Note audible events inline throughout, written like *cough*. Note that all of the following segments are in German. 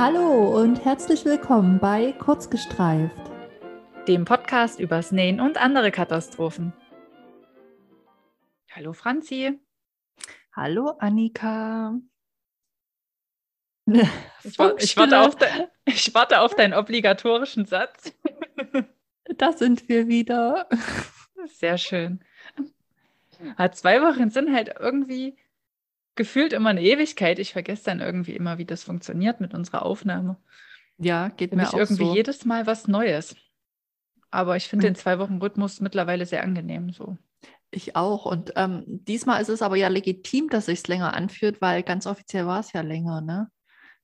Hallo und herzlich willkommen bei Kurzgestreift, dem Podcast über Nähen und andere Katastrophen. Hallo Franzi. Hallo Annika. Ich, ich, warte auf de, ich warte auf deinen obligatorischen Satz. Da sind wir wieder. Sehr schön. zwei Wochen sind halt irgendwie gefühlt immer eine Ewigkeit. Ich vergesse dann irgendwie immer, wie das funktioniert mit unserer Aufnahme. Ja, geht mir auch irgendwie so. jedes Mal was Neues. Aber ich finde den zwei Wochen Rhythmus mittlerweile sehr angenehm so. Ich auch. Und ähm, diesmal ist es aber ja legitim, dass sich es länger anfühlt, weil ganz offiziell war es ja länger, ne?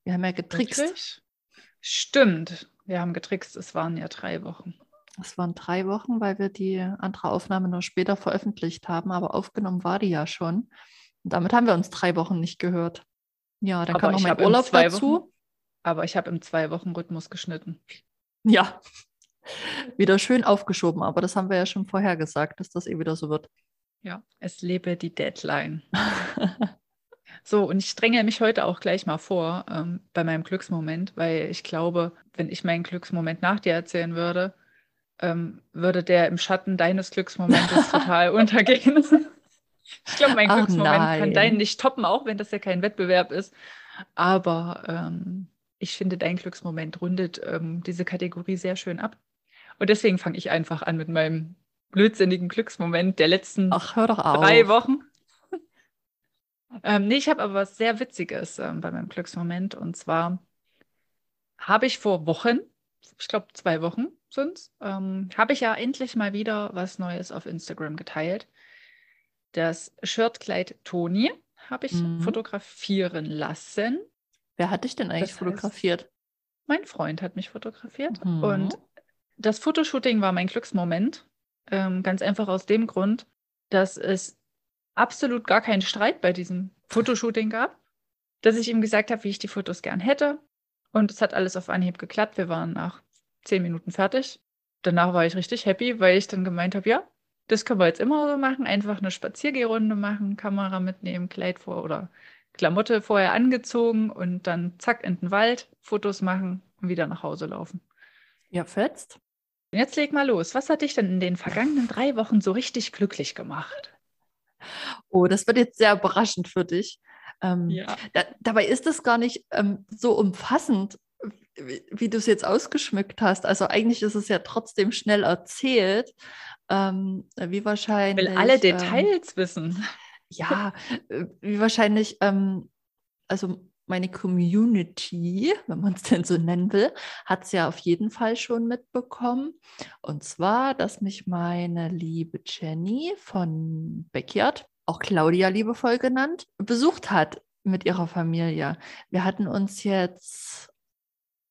Wir haben ja getrickst. Wirklich? Stimmt, wir haben getrickst. Es waren ja drei Wochen. Es waren drei Wochen, weil wir die andere Aufnahme nur später veröffentlicht haben, aber aufgenommen war die ja schon. Damit haben wir uns drei Wochen nicht gehört. Ja, dann aber kam noch mein Urlaub dazu. Wochen, aber ich habe im Zwei-Wochen-Rhythmus geschnitten. Ja, *laughs* wieder schön aufgeschoben, aber das haben wir ja schon vorher gesagt, dass das eh wieder so wird. Ja, es lebe die Deadline. *laughs* so, und ich dränge mich heute auch gleich mal vor ähm, bei meinem Glücksmoment, weil ich glaube, wenn ich meinen Glücksmoment nach dir erzählen würde, ähm, würde der im Schatten deines Glücksmomentes *laughs* total untergehen. Ich glaube, mein Ach, Glücksmoment nein. kann deinen nicht toppen, auch wenn das ja kein Wettbewerb ist. Aber ähm, ich finde, dein Glücksmoment rundet ähm, diese Kategorie sehr schön ab. Und deswegen fange ich einfach an mit meinem blödsinnigen Glücksmoment der letzten Ach, drei Wochen. *laughs* ähm, nee, ich habe aber was sehr Witziges ähm, bei meinem Glücksmoment. Und zwar habe ich vor Wochen, ich glaube zwei Wochen sind es, ähm, habe ich ja endlich mal wieder was Neues auf Instagram geteilt. Das Shirtkleid Toni habe ich mhm. fotografieren lassen. Wer hat dich denn eigentlich das fotografiert? Heißt, mein Freund hat mich fotografiert. Mhm. Und das Fotoshooting war mein Glücksmoment. Ähm, ganz einfach aus dem Grund, dass es absolut gar keinen Streit bei diesem Fotoshooting gab. Dass ich ihm gesagt habe, wie ich die Fotos gern hätte. Und es hat alles auf Anhieb geklappt. Wir waren nach zehn Minuten fertig. Danach war ich richtig happy, weil ich dann gemeint habe, ja, das können wir jetzt immer so machen. Einfach eine Spaziergehrunde machen, Kamera mitnehmen, Kleid vor oder Klamotte vorher angezogen und dann zack in den Wald, Fotos machen und wieder nach Hause laufen. Ja, fetzt. Und jetzt leg mal los. Was hat dich denn in den vergangenen drei Wochen so richtig glücklich gemacht? Oh, das wird jetzt sehr überraschend für dich. Ähm, ja. da, dabei ist es gar nicht ähm, so umfassend, wie, wie du es jetzt ausgeschmückt hast. Also eigentlich ist es ja trotzdem schnell erzählt. Ähm, wie wahrscheinlich. Ich will alle ähm, Details ähm, wissen. *laughs* Ja, wie wahrscheinlich, ähm, also meine Community, wenn man es denn so nennen will, hat es ja auf jeden Fall schon mitbekommen. Und zwar, dass mich meine liebe Jenny von Backyard, auch Claudia liebevoll genannt, besucht hat mit ihrer Familie. Wir hatten uns jetzt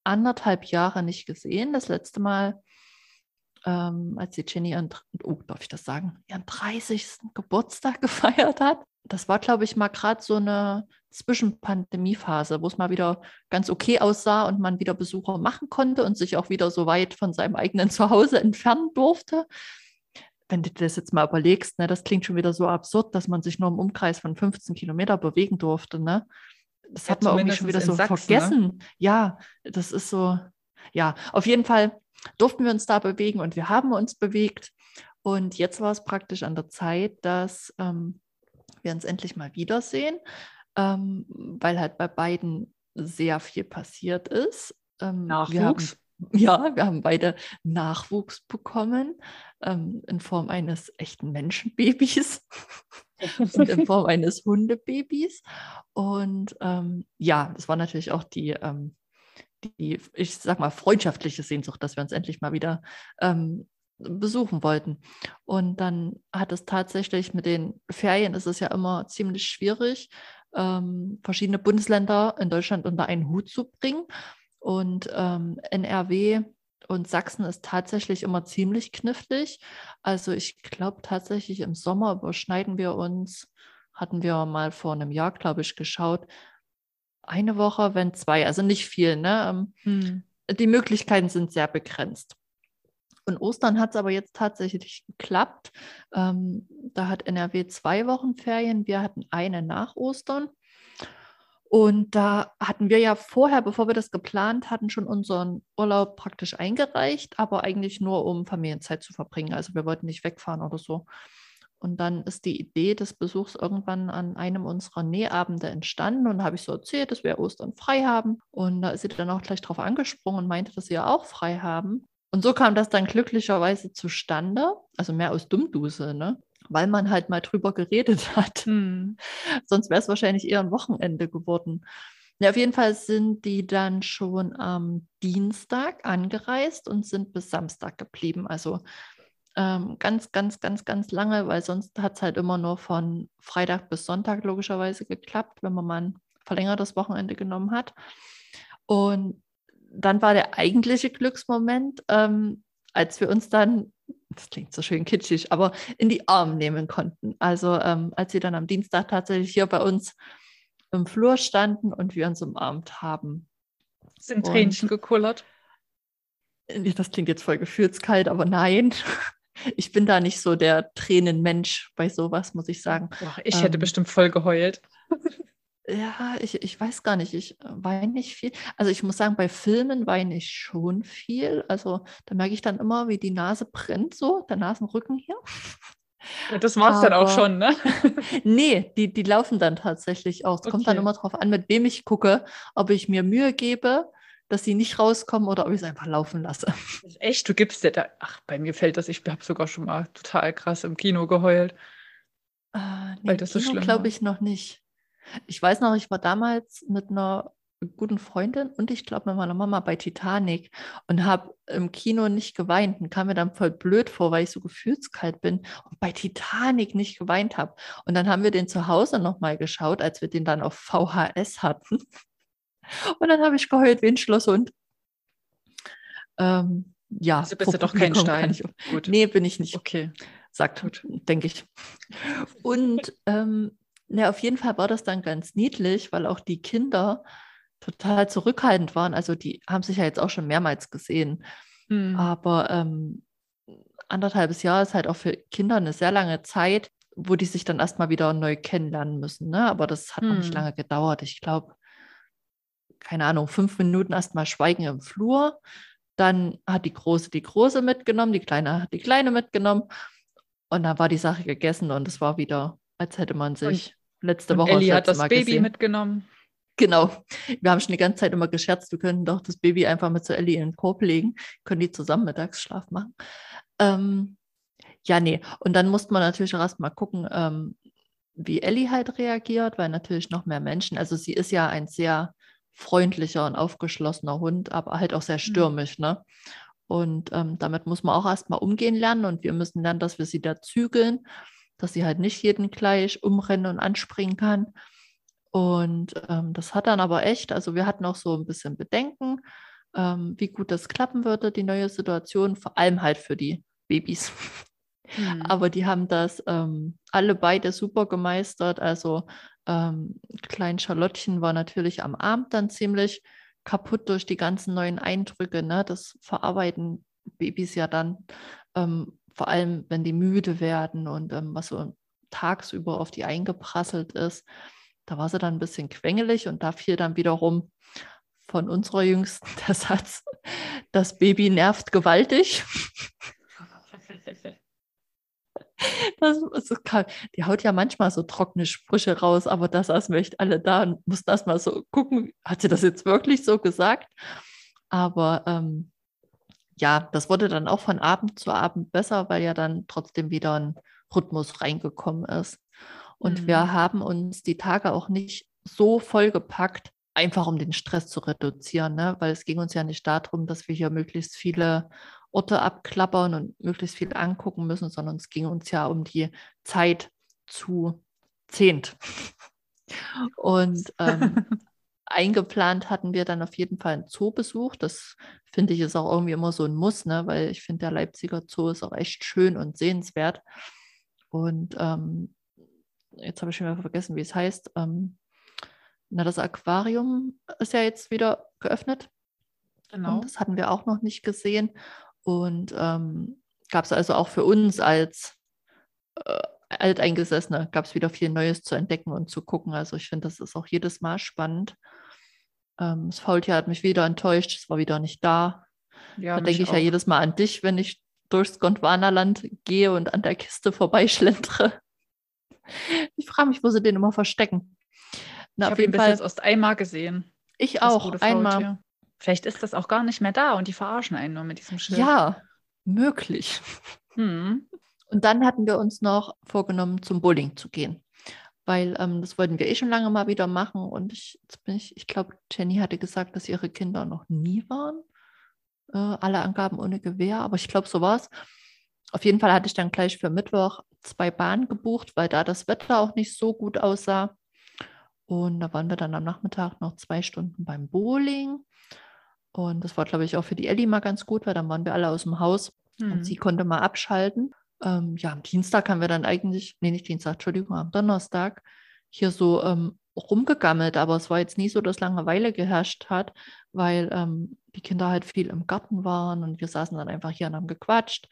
anderthalb Jahre nicht gesehen. Das letzte Mal ähm, als die Jenny ihren, oh, darf ich das sagen, ihren 30. Geburtstag *laughs* gefeiert hat. Das war, glaube ich, mal gerade so eine Zwischenpandemiephase, wo es mal wieder ganz okay aussah und man wieder Besucher machen konnte und sich auch wieder so weit von seinem eigenen Zuhause entfernen durfte. Wenn du das jetzt mal überlegst, ne, das klingt schon wieder so absurd, dass man sich nur im Umkreis von 15 Kilometer bewegen durfte. Ne? Das ja, hat man irgendwie schon wieder so Sachsen, ne? vergessen. Ne? Ja, das ist so, ja, auf jeden Fall durften wir uns da bewegen und wir haben uns bewegt. Und jetzt war es praktisch an der Zeit, dass ähm, wir uns endlich mal wiedersehen, ähm, weil halt bei beiden sehr viel passiert ist. Ähm, Nachwuchs? Wir haben, *laughs* ja, wir haben beide Nachwuchs bekommen ähm, in Form eines echten Menschenbabys *laughs* und in *laughs* Form eines Hundebabys. Und ähm, ja, das war natürlich auch die ähm, die, ich sag mal, freundschaftliche Sehnsucht, dass wir uns endlich mal wieder ähm, besuchen wollten. Und dann hat es tatsächlich mit den Ferien ist es ja immer ziemlich schwierig, ähm, verschiedene Bundesländer in Deutschland unter einen Hut zu bringen. Und ähm, NRW und Sachsen ist tatsächlich immer ziemlich knifflig. Also ich glaube tatsächlich im Sommer überschneiden wir uns, hatten wir mal vor einem Jahr, glaube ich, geschaut, eine Woche, wenn zwei, also nicht viel. Ne? Ähm, hm. Die Möglichkeiten sind sehr begrenzt. Und Ostern hat es aber jetzt tatsächlich geklappt. Ähm, da hat NRW zwei Wochen Ferien, wir hatten eine nach Ostern. Und da hatten wir ja vorher, bevor wir das geplant hatten, schon unseren Urlaub praktisch eingereicht, aber eigentlich nur, um Familienzeit zu verbringen. Also wir wollten nicht wegfahren oder so. Und dann ist die Idee des Besuchs irgendwann an einem unserer Nähabende entstanden. Und habe ich so erzählt, dass wir Ostern frei haben. Und da ist sie dann auch gleich drauf angesprungen und meinte, dass sie ja auch frei haben. Und so kam das dann glücklicherweise zustande, also mehr aus Dummduse, ne? Weil man halt mal drüber geredet *laughs* hat. Hm. Sonst wäre es wahrscheinlich eher ein Wochenende geworden. Ja, auf jeden Fall sind die dann schon am Dienstag angereist und sind bis Samstag geblieben. Also ähm, ganz, ganz, ganz, ganz lange, weil sonst hat es halt immer nur von Freitag bis Sonntag logischerweise geklappt, wenn man mal ein verlängertes Wochenende genommen hat. Und dann war der eigentliche Glücksmoment, ähm, als wir uns dann, das klingt so schön kitschig, aber in die Arme nehmen konnten. Also ähm, als sie dann am Dienstag tatsächlich hier bei uns im Flur standen und wir uns umarmt haben. Sind Tränchen gekullert? Das klingt jetzt voll gefühlskalt, aber nein. *laughs* ich bin da nicht so der Tränenmensch bei sowas, muss ich sagen. Boah, ich hätte ähm, bestimmt voll geheult. Ja, ich, ich weiß gar nicht. Ich weine nicht viel. Also ich muss sagen, bei Filmen weine ich schon viel. Also da merke ich dann immer, wie die Nase brennt so, der Nasenrücken hier. Ja, das war es dann auch schon, ne? *laughs* nee, die, die laufen dann tatsächlich auch. Es okay. kommt dann immer darauf an, mit wem ich gucke, ob ich mir Mühe gebe dass sie nicht rauskommen oder ob ich es einfach laufen lasse. Echt? Du gibst dir da. Ach, bei mir fällt das, ich habe sogar schon mal total krass im Kino geheult. Äh, nee, weil das Kino so schlimm glaube ich noch nicht. Ich weiß noch, ich war damals mit einer guten Freundin und ich glaube mit meiner Mama bei Titanic und habe im Kino nicht geweint und kam mir dann voll blöd vor, weil ich so gefühlskalt bin und bei Titanic nicht geweint habe. Und dann haben wir den zu Hause nochmal geschaut, als wir den dann auf VHS hatten. *laughs* Und dann habe ich geheult wie ein Schlosshund. Ähm, ja, also bist du doch kein *laughs* Stein. Ich, Gut. Nee, bin ich nicht. Okay. Sagt, denke ich. Und ähm, ja, auf jeden Fall war das dann ganz niedlich, weil auch die Kinder total zurückhaltend waren. Also die haben sich ja jetzt auch schon mehrmals gesehen. Hm. Aber ähm, anderthalbes Jahr ist halt auch für Kinder eine sehr lange Zeit, wo die sich dann erstmal wieder neu kennenlernen müssen. Ne? Aber das hat hm. noch nicht hm. lange gedauert. Ich glaube, keine Ahnung, fünf Minuten erstmal Schweigen im Flur. Dann hat die Große die Große mitgenommen, die Kleine hat die Kleine mitgenommen. Und dann war die Sache gegessen und es war wieder, als hätte man sich und, letzte Woche Ellie hat das Mal Baby gesehen. mitgenommen. Genau. Wir haben schon die ganze Zeit immer gescherzt, wir könnten doch das Baby einfach mit zu Ellie in den Korb legen, können die zusammen Mittagsschlaf machen. Ähm, ja, nee. Und dann musste man natürlich auch erstmal gucken, ähm, wie Ellie halt reagiert, weil natürlich noch mehr Menschen, also sie ist ja ein sehr freundlicher und aufgeschlossener Hund, aber halt auch sehr mhm. stürmisch. Mhm. Ne? Und ähm, damit muss man auch erstmal umgehen lernen und wir müssen lernen, dass wir sie da zügeln, dass sie halt nicht jeden gleich umrennen und anspringen kann. Und ähm, das hat dann aber echt, also wir hatten auch so ein bisschen Bedenken, ähm, wie gut das klappen würde, die neue Situation, vor allem halt für die Babys. Mhm. *laughs* Aber die haben das ähm, alle beide super gemeistert. Also ähm, Klein Charlottchen war natürlich am Abend dann ziemlich kaputt durch die ganzen neuen Eindrücke. Ne? Das verarbeiten Babys ja dann, ähm, vor allem wenn die müde werden und ähm, was so tagsüber auf die eingeprasselt ist. Da war sie dann ein bisschen quengelig und da fiel dann wiederum von unserer Jüngsten *laughs* der Satz, das Baby nervt gewaltig. *laughs* Das ist kalt. Die haut ja manchmal so trockene Sprüche raus, aber da saßen wir echt alle da und mussten erst mal so gucken, hat sie das jetzt wirklich so gesagt? Aber ähm, ja, das wurde dann auch von Abend zu Abend besser, weil ja dann trotzdem wieder ein Rhythmus reingekommen ist. Und mhm. wir haben uns die Tage auch nicht so vollgepackt, einfach um den Stress zu reduzieren, ne? weil es ging uns ja nicht darum, dass wir hier möglichst viele Orte abklappern und möglichst viel angucken müssen, sondern es ging uns ja um die Zeit zu zehnt. *laughs* Und ähm, eingeplant hatten wir dann auf jeden Fall einen Zoobesuch. Das finde ich ist auch irgendwie immer so ein Muss, ne? weil ich finde, der Leipziger Zoo ist auch echt schön und sehenswert. Und ähm, jetzt habe ich schon mal vergessen, wie es heißt. Ähm, na, das Aquarium ist ja jetzt wieder geöffnet. Genau. Und das hatten wir auch noch nicht gesehen. Und ähm, gab es also auch für uns als äh, Alteingesessene gab es wieder viel Neues zu entdecken und zu gucken. Also ich finde, das ist auch jedes Mal spannend. Ähm, das Faultier hat mich wieder enttäuscht, es war wieder nicht da. Ja, da denke ich auch. ja jedes Mal an dich, wenn ich durchs Gondwanaland gehe und an der Kiste vorbeischlentere. Ich frage mich, wo sie den immer verstecken. Na, ich habe ihn bis jetzt erst einmal gesehen. Ich auch, einmal. Vielleicht ist das auch gar nicht mehr da und die verarschen einen nur mit diesem Schild. Ja, möglich. Hm. Und dann hatten wir uns noch vorgenommen, zum Bowling zu gehen. Weil ähm, das wollten wir eh schon lange mal wieder machen. Und ich, ich, ich glaube, Jenny hatte gesagt, dass ihre Kinder noch nie waren. Äh, alle Angaben ohne Gewehr, aber ich glaube, so war es. Auf jeden Fall hatte ich dann gleich für Mittwoch zwei Bahnen gebucht, weil da das Wetter auch nicht so gut aussah. Und da waren wir dann am Nachmittag noch zwei Stunden beim Bowling. Und das war, glaube ich, auch für die Ellie mal ganz gut, weil dann waren wir alle aus dem Haus hm. und sie konnte mal abschalten. Ähm, ja, am Dienstag haben wir dann eigentlich, nee, nicht Dienstag, Entschuldigung, am Donnerstag hier so ähm, rumgegammelt, aber es war jetzt nie so, dass Langeweile geherrscht hat, weil ähm, die Kinder halt viel im Garten waren und wir saßen dann einfach hier und haben gequatscht.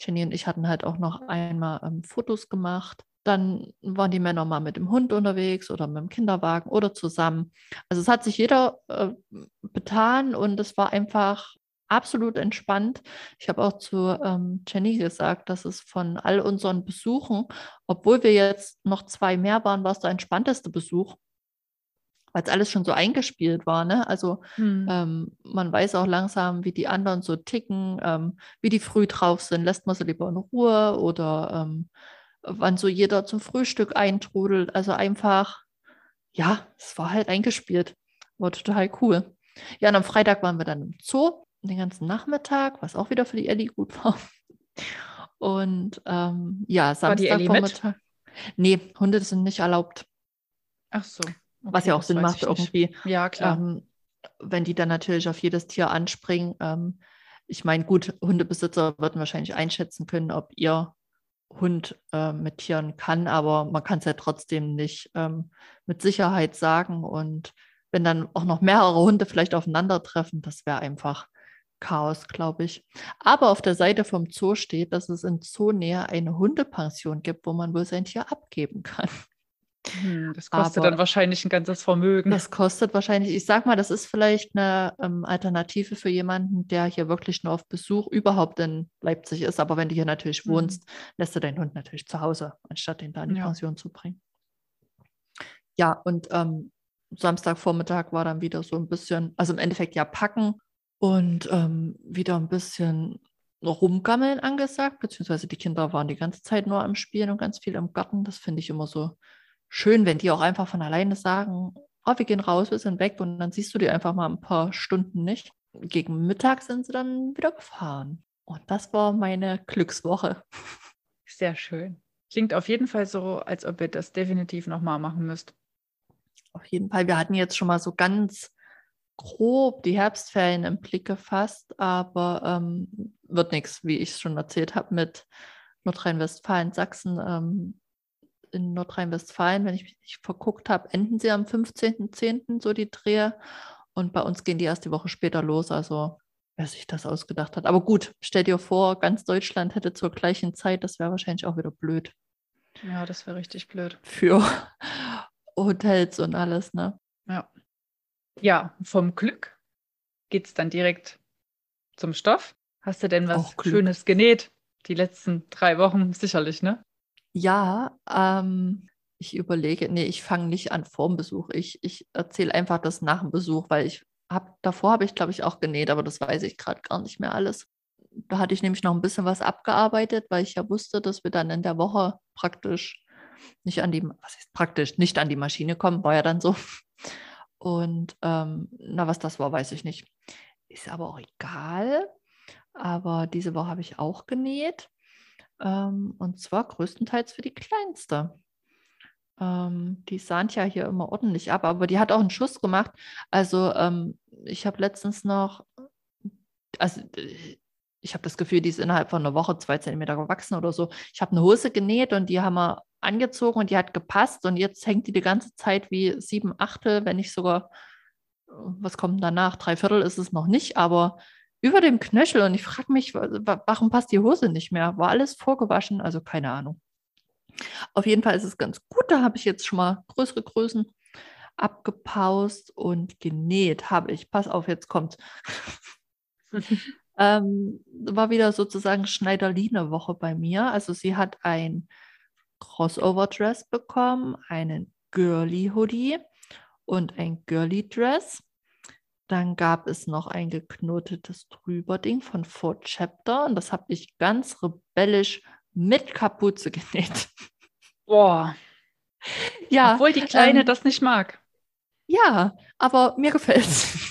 Jenny und ich hatten halt auch noch einmal ähm, Fotos gemacht. Dann waren die Männer mal mit dem Hund unterwegs oder mit dem Kinderwagen oder zusammen. Also es hat sich jeder äh, betan und es war einfach absolut entspannt. Ich habe auch zu ähm, Jenny gesagt, dass es von all unseren Besuchen, obwohl wir jetzt noch zwei mehr waren, war es der entspannteste Besuch weil es alles schon so eingespielt war. Ne? Also hm. ähm, man weiß auch langsam, wie die anderen so ticken, ähm, wie die früh drauf sind. Lässt man sie lieber in Ruhe oder ähm, wann so jeder zum Frühstück eintrudelt. Also einfach, ja, es war halt eingespielt. War total cool. Ja, und am Freitag waren wir dann im Zoo den ganzen Nachmittag, was auch wieder für die Ellie gut war. Und ähm, ja, Samstag Vormittag. Nee, Hunde sind nicht erlaubt. Ach so. Okay, was ja auch Sinn macht irgendwie. Ja, klar. Ähm, wenn die dann natürlich auf jedes Tier anspringen. Ähm, ich meine, gut, Hundebesitzer würden wahrscheinlich einschätzen können, ob ihr Hund äh, mit Tieren kann, aber man kann es ja trotzdem nicht ähm, mit Sicherheit sagen. Und wenn dann auch noch mehrere Hunde vielleicht aufeinandertreffen, das wäre einfach Chaos, glaube ich. Aber auf der Seite vom Zoo steht, dass es in Zoonähe eine Hundepension gibt, wo man wohl sein Tier abgeben kann. Hm, das kostet Aber dann wahrscheinlich ein ganzes Vermögen. Das kostet wahrscheinlich, ich sag mal, das ist vielleicht eine ähm, Alternative für jemanden, der hier wirklich nur auf Besuch überhaupt in Leipzig ist. Aber wenn du hier natürlich mhm. wohnst, lässt du deinen Hund natürlich zu Hause, anstatt ihn da in die ja. Pension zu bringen. Ja, und ähm, Samstagvormittag war dann wieder so ein bisschen, also im Endeffekt ja packen und ähm, wieder ein bisschen rumgammeln angesagt, beziehungsweise die Kinder waren die ganze Zeit nur am Spielen und ganz viel im Garten. Das finde ich immer so schön, wenn die auch einfach von alleine sagen, oh, wir gehen raus, wir sind weg und dann siehst du die einfach mal ein paar Stunden nicht. Gegen Mittag sind sie dann wieder gefahren. Und das war meine Glückswoche. Sehr schön. Klingt auf jeden Fall so, als ob ihr das definitiv nochmal machen müsst. Auf jeden Fall. Wir hatten jetzt schon mal so ganz grob die Herbstferien im Blick gefasst, aber ähm, wird nichts, wie ich es schon erzählt habe, mit Nordrhein-Westfalen, Sachsen. Ähm, in Nordrhein-Westfalen, wenn ich mich nicht verguckt habe, enden sie am 15.10. so die Drehe. Und bei uns gehen die erst die Woche später los. Also wer sich das ausgedacht hat. Aber gut, stell dir vor, ganz Deutschland hätte zur gleichen Zeit, das wäre wahrscheinlich auch wieder blöd. Ja, das wäre richtig blöd. Für *laughs* Hotels und alles, ne? Ja. Ja, vom Glück geht es dann direkt zum Stoff. Hast du denn was Schönes genäht? Die letzten drei Wochen sicherlich, ne? Ja, ähm, ich überlege, nee, ich fange nicht an vor dem Besuch. Ich, ich erzähle einfach das nach dem Besuch, weil ich habe, davor habe ich, glaube ich, auch genäht, aber das weiß ich gerade gar nicht mehr alles. Da hatte ich nämlich noch ein bisschen was abgearbeitet, weil ich ja wusste, dass wir dann in der Woche praktisch nicht an die, was ist praktisch, nicht an die Maschine kommen, war ja dann so. Und ähm, na, was das war, weiß ich nicht. Ist aber auch egal. Aber diese Woche habe ich auch genäht. Ähm, und zwar größtenteils für die Kleinste. Ähm, die sahnt ja hier immer ordentlich ab, aber die hat auch einen Schuss gemacht. Also ähm, ich habe letztens noch, also ich habe das Gefühl, die ist innerhalb von einer Woche zwei Zentimeter gewachsen oder so. Ich habe eine Hose genäht und die haben wir angezogen und die hat gepasst und jetzt hängt die die ganze Zeit wie sieben Achtel, wenn nicht sogar, was kommt danach? Drei Viertel ist es noch nicht, aber über dem Knöchel und ich frage mich, warum passt die Hose nicht mehr? War alles vorgewaschen? Also keine Ahnung. Auf jeden Fall ist es ganz gut. Da habe ich jetzt schon mal größere Größen abgepaust und genäht habe ich. Pass auf, jetzt kommt. *laughs* ähm, war wieder sozusagen Schneiderline-Woche bei mir. Also sie hat ein Crossover-Dress bekommen, einen Girly-Hoodie und ein Girly-Dress. Dann gab es noch ein geknotetes Drüberding von Four Chapter und das habe ich ganz rebellisch mit Kapuze *laughs* genäht. Boah. Ja. Obwohl die Kleine ähm, das nicht mag. Ja, aber mir gefällt es.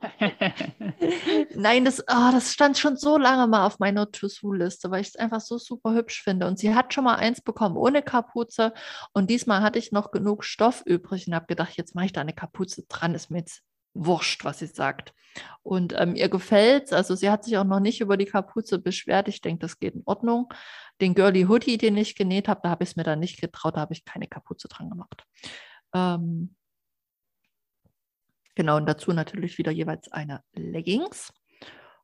*laughs* Nein, das, oh, das stand schon so lange mal auf meiner To-Do-Liste, weil ich es einfach so super hübsch finde. Und sie hat schon mal eins bekommen ohne Kapuze. Und diesmal hatte ich noch genug Stoff übrig und habe gedacht, jetzt mache ich da eine Kapuze dran. Ist mir jetzt wurscht, was sie sagt. Und ähm, ihr gefällt es. Also sie hat sich auch noch nicht über die Kapuze beschwert. Ich denke, das geht in Ordnung. Den Girly Hoodie, den ich genäht habe, da habe ich es mir dann nicht getraut. Da habe ich keine Kapuze dran gemacht. Ähm, Genau, und dazu natürlich wieder jeweils eine Leggings.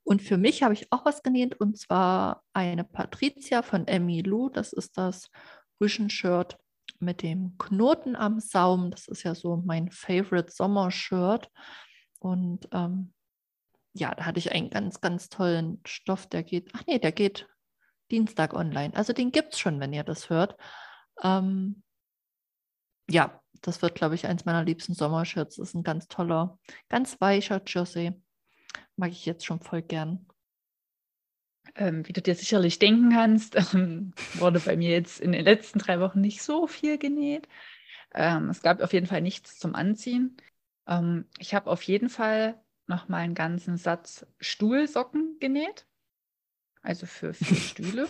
Und für mich habe ich auch was genäht und zwar eine Patricia von Emmy Lou. Das ist das Rüschenshirt mit dem Knoten am Saum. Das ist ja so mein Favorite Sommershirt. Und ähm, ja, da hatte ich einen ganz, ganz tollen Stoff, der geht, ach nee, der geht Dienstag online. Also den gibt es schon, wenn ihr das hört. Ähm, ja, das wird, glaube ich, eins meiner liebsten Sommershirts. Das ist ein ganz toller, ganz weicher Jersey. Mag ich jetzt schon voll gern. Ähm, wie du dir sicherlich denken kannst, *laughs* ähm, wurde bei mir jetzt in den letzten drei Wochen nicht so viel genäht. Ähm, es gab auf jeden Fall nichts zum Anziehen. Ähm, ich habe auf jeden Fall noch mal einen ganzen Satz Stuhlsocken genäht. Also für vier *laughs* Stühle.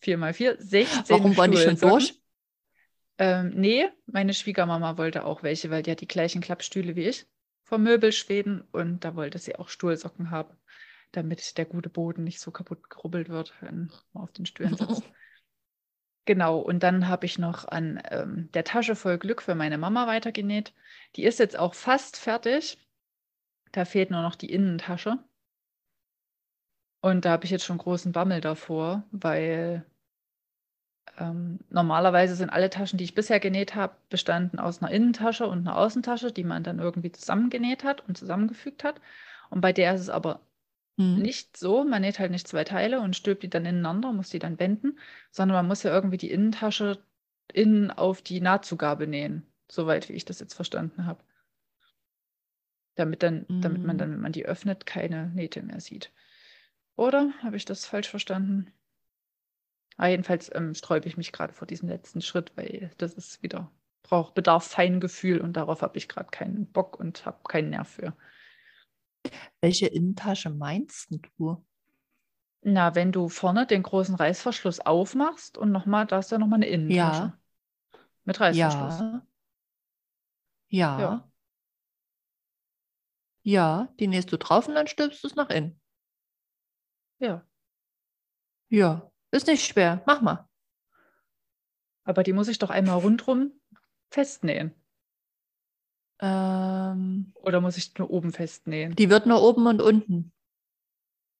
Vier mal vier, 16 Warum waren die schon durch? Ähm, nee, meine Schwiegermama wollte auch welche, weil die hat die gleichen Klappstühle wie ich vom Möbelschweden und da wollte sie auch Stuhlsocken haben, damit der gute Boden nicht so kaputt gerubbelt wird, wenn man auf den Stühlen sitzt. *laughs* Genau, und dann habe ich noch an ähm, der Tasche voll Glück für meine Mama weitergenäht. Die ist jetzt auch fast fertig. Da fehlt nur noch die Innentasche. Und da habe ich jetzt schon großen Bammel davor, weil ähm, normalerweise sind alle Taschen, die ich bisher genäht habe, bestanden aus einer Innentasche und einer Außentasche, die man dann irgendwie zusammengenäht hat und zusammengefügt hat. Und bei der ist es aber mhm. nicht so. Man näht halt nicht zwei Teile und stülpt die dann ineinander, muss die dann wenden, sondern man muss ja irgendwie die Innentasche innen auf die Nahtzugabe nähen, soweit wie ich das jetzt verstanden habe. Damit, dann, mhm. damit man hm. dann, wenn man die öffnet, keine Nähte mehr sieht. Oder habe ich das falsch verstanden? Aber jedenfalls ähm, sträube ich mich gerade vor diesem letzten Schritt, weil das ist wieder, braucht Bedarf Feingefühl und darauf habe ich gerade keinen Bock und habe keinen Nerv für. Welche Innentasche meinst du? Na, wenn du vorne den großen Reißverschluss aufmachst und nochmal, da ist ja nochmal eine Innentasche. Ja. Mit Reißverschluss. Ja. ja. Ja. Ja, die nähst du drauf und dann stülpst du es nach innen. Ja. Ja. Ist nicht schwer. Mach mal. Aber die muss ich doch einmal rundrum festnähen. Ähm, Oder muss ich nur oben festnähen? Die wird nur oben und unten.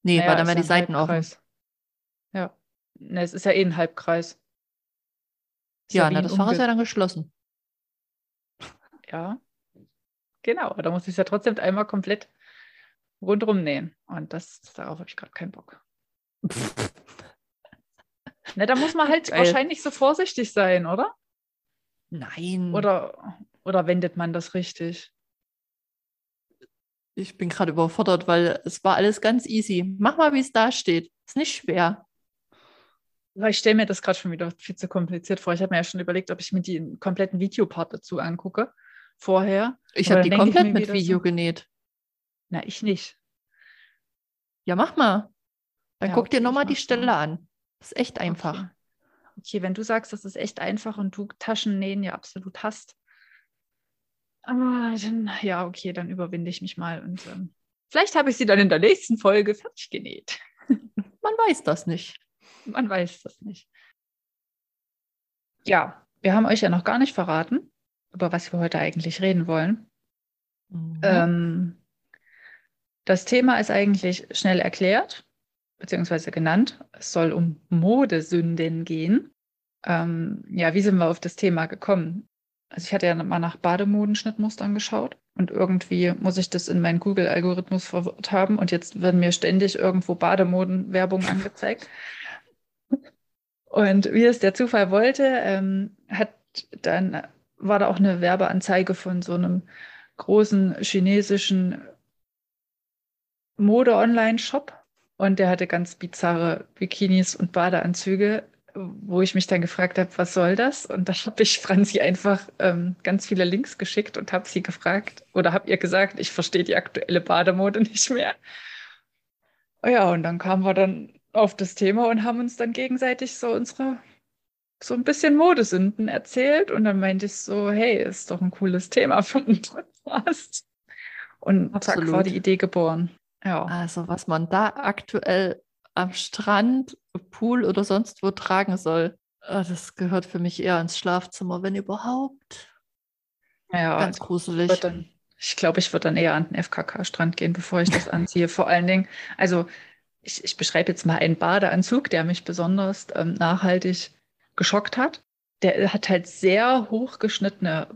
Nee, naja, weil dann werden die Seiten offen. Ja. Ne, es ist ja eh ein Halbkreis. Ist ja, ja na, das Fach ist ja dann geschlossen. Ja. Genau, da muss ich es ja trotzdem einmal komplett rundrum nähen. Und das, darauf habe ich gerade keinen Bock. *laughs* Ne, da muss man halt Geil. wahrscheinlich so vorsichtig sein, oder? Nein. Oder, oder wendet man das richtig? Ich bin gerade überfordert, weil es war alles ganz easy. Mach mal, wie es da steht. Ist nicht schwer. Weil ich stelle mir das gerade schon wieder viel zu kompliziert vor. Ich habe mir ja schon überlegt, ob ich mir den kompletten Videopart dazu angucke. Vorher. Ich habe die komplett mit Video so, genäht. Na, ich nicht. Ja, mach mal. Dann ja, guck okay, dir nochmal die Stelle an. Das ist echt einfach. Okay. okay, wenn du sagst, das ist echt einfach und du Taschennähen ja absolut hast, aber dann, ja, okay, dann überwinde ich mich mal und ähm, vielleicht habe ich sie dann in der nächsten Folge fertig genäht. *laughs* Man weiß das nicht. Man weiß das nicht. Ja, wir haben euch ja noch gar nicht verraten, über was wir heute eigentlich reden wollen. Mhm. Ähm, das Thema ist eigentlich schnell erklärt beziehungsweise genannt. Es soll um Modesünden gehen. ähm, ja, wie sind wir auf das Thema gekommen? Also ich hatte ja mal nach Bademodenschnittmustern geschaut und irgendwie muss ich das in meinen Google-Algorithmus verwirrt haben und jetzt werden mir ständig irgendwo Bademoden-Werbung angezeigt. Und wie es der Zufall wollte, ähm, hat dann war da auch eine Werbeanzeige von so einem großen chinesischen Mode-Online-Shop und der hatte ganz bizarre Bikinis und Badeanzüge, wo ich mich dann gefragt habe, was soll das? Und da habe ich Franzi einfach ähm, ganz viele Links geschickt und habe sie gefragt oder habe ihr gesagt, ich verstehe die aktuelle Bademode nicht mehr. Ja, und dann kamen wir dann auf das Thema und haben uns dann gegenseitig so unsere so ein bisschen Modesünden erzählt und dann meinte ich so, hey, ist doch ein cooles Thema für einen Podcast. Und zack, war die Idee geboren. Ja. Also was man da aktuell am Strand, Pool oder sonst wo tragen soll, äh, das gehört für mich eher ins Schlafzimmer, wenn überhaupt. Ja, ganz gruselig. Dann, ich glaube, ich würde dann eher an den FKK-Strand gehen, bevor ich das anziehe. Vor allen Dingen, also ich, ich beschreibe jetzt mal einen Badeanzug, der mich besonders ähm, nachhaltig geschockt hat. Der hat halt sehr hochgeschnittene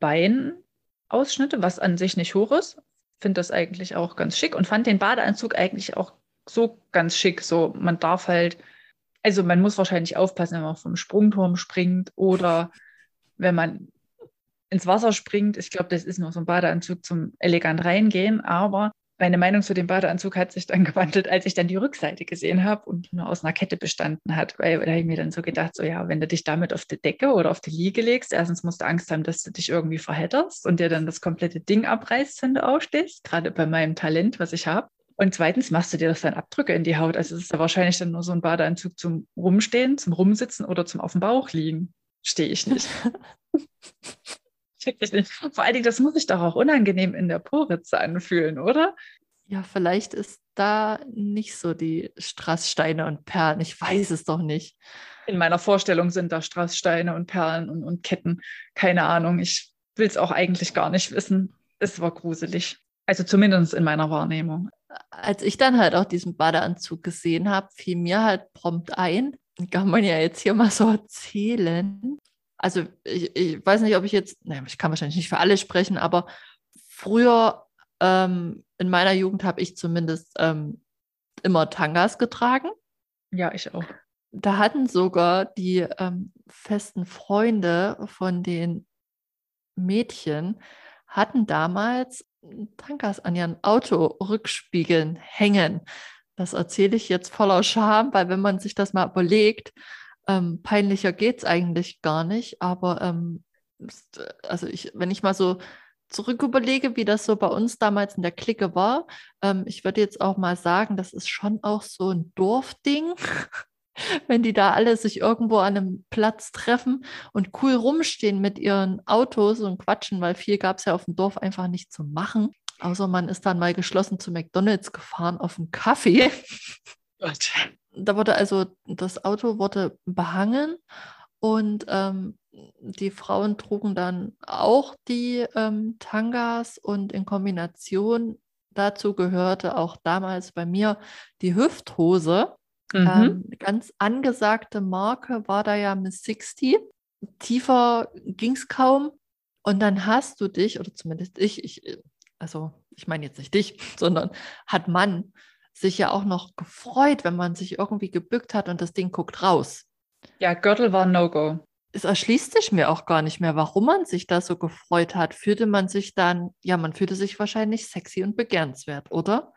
Beinausschnitte, was an sich nicht hoch ist. Finde das eigentlich auch ganz schick und fand den Badeanzug eigentlich auch so ganz schick. So, man darf halt, also man muss wahrscheinlich aufpassen, wenn man vom Sprungturm springt oder wenn man ins Wasser springt. Ich glaube, das ist nur so ein Badeanzug zum elegant reingehen, aber meine Meinung zu dem Badeanzug hat sich dann *laughs* gewandelt, als ich dann die Rückseite gesehen habe und nur aus einer Kette bestanden hat. Weil da habe ich mir dann so gedacht, so ja, wenn du dich damit auf die Decke oder auf die Liege legst, erstens musst du Angst haben, dass du dich irgendwie verhedderst und dir dann das komplette Ding abreißt, wenn du aufstehst, gerade bei meinem Talent, was ich habe. Und zweitens machst du dir das dann Abdrücke in die Haut. Also es ist ja wahrscheinlich dann nur so ein Badeanzug zum Rumstehen, zum Rumsitzen oder zum auf dem Bauch liegen. Stehe ich nicht. *laughs* *laughs* Vor allen Dingen, das muss sich doch auch unangenehm in der Poritze anfühlen, oder? Ja, vielleicht ist da nicht so die Strasssteine und Perlen. Ich weiß es doch nicht. In meiner Vorstellung sind da Strasssteine und Perlen und, und Ketten. Keine Ahnung. Ich will es auch eigentlich gar nicht wissen. Es war gruselig. Also zumindest in meiner Wahrnehmung. Als ich dann halt auch diesen Badeanzug gesehen habe, fiel mir halt prompt ein, kann man ja jetzt hier mal so erzählen, also ich, ich, weiß nicht, ob ich jetzt, naja, ich kann wahrscheinlich nicht für alle sprechen, aber früher ähm, in meiner Jugend habe ich zumindest ähm, immer Tangas getragen. Ja, ich auch. Da hatten sogar die ähm, festen Freunde von den Mädchen, hatten damals Tangas an ihren Autorückspiegeln hängen. Das erzähle ich jetzt voller Scham, weil wenn man sich das mal überlegt, ähm, peinlicher geht es eigentlich gar nicht, aber ähm, also ich, wenn ich mal so zurück überlege, wie das so bei uns damals in der Clique war, ähm, ich würde jetzt auch mal sagen, das ist schon auch so ein Dorfding. *laughs* wenn die da alle sich irgendwo an einem Platz treffen und cool rumstehen mit ihren Autos und quatschen, weil viel gab es ja auf dem Dorf einfach nicht zu machen. Außer man ist dann mal geschlossen zu McDonalds gefahren auf einen Kaffee. Gott da wurde also das Auto wurde behangen und ähm, die Frauen trugen dann auch die ähm, Tangas und in Kombination dazu gehörte auch damals bei mir die Hüfthose. Mhm. Ähm, ganz angesagte Marke war da ja Miss 60. Tiefer ging es kaum. Und dann hast du dich, oder zumindest ich, ich also ich meine jetzt nicht dich, *laughs* sondern hat man sich ja auch noch gefreut, wenn man sich irgendwie gebückt hat und das Ding guckt raus. Ja, Gürtel war No-Go. Es erschließt sich mir auch gar nicht mehr, warum man sich da so gefreut hat. Fühlte man sich dann, ja, man fühlte sich wahrscheinlich sexy und begehrenswert, oder?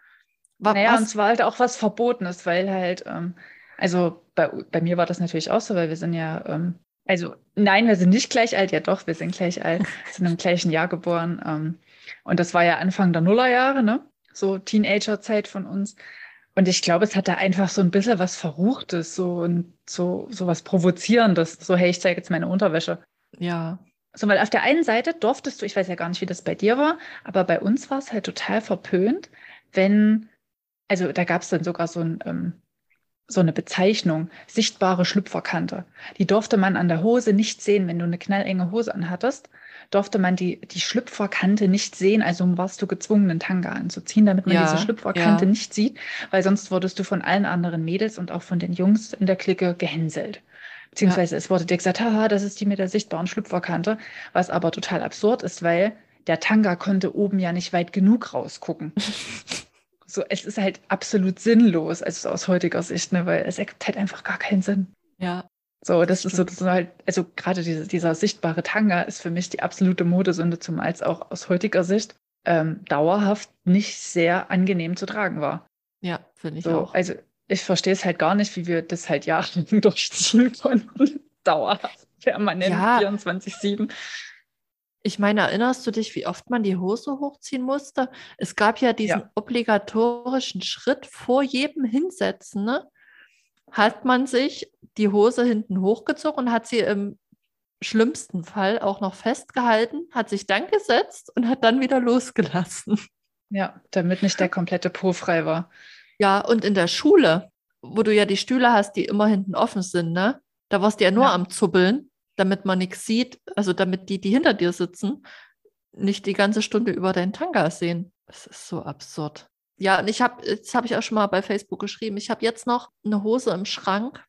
War, naja, was? und es war halt auch was Verbotenes, weil halt, ähm, also bei, bei mir war das natürlich auch so, weil wir sind ja, ähm, also nein, wir sind nicht gleich alt, ja doch, wir sind gleich alt, *laughs* sind im gleichen Jahr geboren. Ähm, und das war ja Anfang der Nullerjahre, ne? So Teenager-Zeit von uns. Und ich glaube, es hatte einfach so ein bisschen was Verruchtes, so und so, so was Provozierendes. So, hey, ich zeige jetzt meine Unterwäsche. Ja. So, weil auf der einen Seite durftest du, ich weiß ja gar nicht, wie das bei dir war, aber bei uns war es halt total verpönt, wenn, also da gab es dann sogar so ein, ähm, so eine Bezeichnung, sichtbare Schlüpferkante. Die durfte man an der Hose nicht sehen, wenn du eine knallenge Hose anhattest durfte man die, die Schlüpferkante nicht sehen, also warst du gezwungen, einen Tanga anzuziehen, damit man ja, diese Schlüpferkante ja. nicht sieht, weil sonst wurdest du von allen anderen Mädels und auch von den Jungs in der Clique gehänselt. Beziehungsweise ja. es wurde dir gesagt, haha, das ist die mit der sichtbaren Schlüpferkante, was aber total absurd ist, weil der Tanga konnte oben ja nicht weit genug rausgucken. *laughs* so, es ist halt absolut sinnlos, also aus heutiger Sicht, ne, weil es ergibt halt einfach gar keinen Sinn. Ja. So, das ist so, das ist halt, also gerade diese, dieser sichtbare Tanga ist für mich die absolute Modesünde, zumal es auch aus heutiger Sicht ähm, dauerhaft nicht sehr angenehm zu tragen war. Ja, finde ich so, auch. Also ich verstehe es halt gar nicht, wie wir das halt jahrelang *laughs* durchziehen konnten. *laughs* Dauerhaft, permanent, ja. 24-7. Ich meine, erinnerst du dich, wie oft man die Hose hochziehen musste? Es gab ja diesen ja. obligatorischen Schritt vor jedem Hinsetzen, ne? Hat man sich die Hose hinten hochgezogen und hat sie im schlimmsten Fall auch noch festgehalten, hat sich dann gesetzt und hat dann wieder losgelassen. Ja, damit nicht der komplette Po frei war. Ja, und in der Schule, wo du ja die Stühle hast, die immer hinten offen sind, ne? Da warst du ja nur ja. am Zubbeln, damit man nichts sieht, also damit die, die hinter dir sitzen, nicht die ganze Stunde über deinen Tanga sehen. Das ist so absurd. Ja, und ich habe, das habe ich auch schon mal bei Facebook geschrieben, ich habe jetzt noch eine Hose im Schrank,